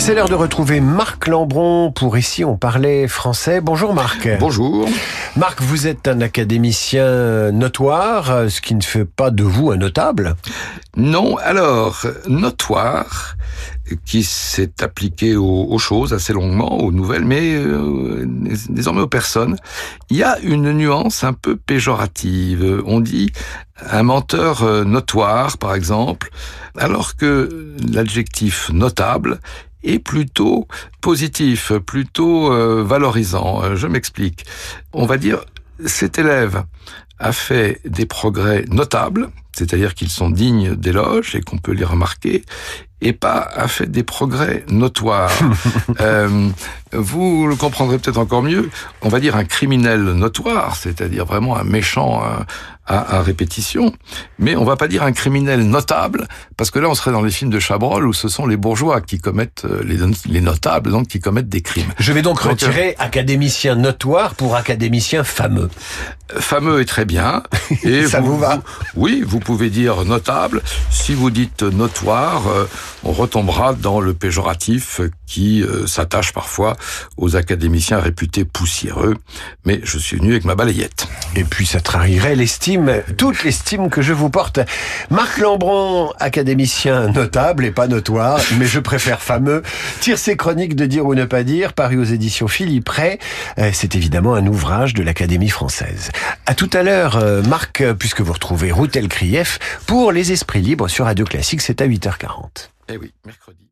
C'est l'heure de retrouver Marc Lambron pour Ici on parlait français. Bonjour Marc. Bonjour. Marc, vous êtes un académicien notoire, ce qui ne fait pas de vous un notable. Non, alors, notoire, qui s'est appliqué aux, choses assez longuement, aux nouvelles, mais euh, désormais aux personnes. Il y a une nuance un peu péjorative. On dit un menteur euh, notoire, par exemple, alors que l'adjectif notable est plutôt positif, plutôt euh, valorisant. Euh, je m'explique. On va dire, cet élève a fait des progrès notables, c'est-à-dire qu'ils sont dignes d'éloges et qu'on peut les remarquer, et pas a fait des progrès notoires. euh, vous le comprendrez peut-être encore mieux. On va dire un criminel notoire, c'est-à-dire vraiment un méchant à, à, répétition, mais on va pas dire un criminel notable, parce que là on serait dans les films de Chabrol où ce sont les bourgeois qui commettent euh, les, les notables, donc qui commettent des crimes. Je vais donc, donc retirer euh, académicien notoire pour académicien fameux. Fameux est très bien. Et Ça vous, vous va vous, Oui, vous pouvez dire notable. Si vous dites notoire, euh, on retombera dans le péjoratif qui euh, s'attache parfois aux académiciens réputés poussiéreux. Mais je suis venu avec ma balayette. Et puis ça trahirait l'estime, toute l'estime que je vous porte. Marc Lambron, académicien notable et pas notoire, mais je préfère fameux, tire ses chroniques de dire ou ne pas dire, paru aux éditions Philippe Ray. C'est évidemment un ouvrage de l'Académie française. À tout à l'heure, Marc, puisque vous retrouvez Routel Krief pour les esprits libres sur Radio Classique, c'est à 8h40. Eh oui, mercredi.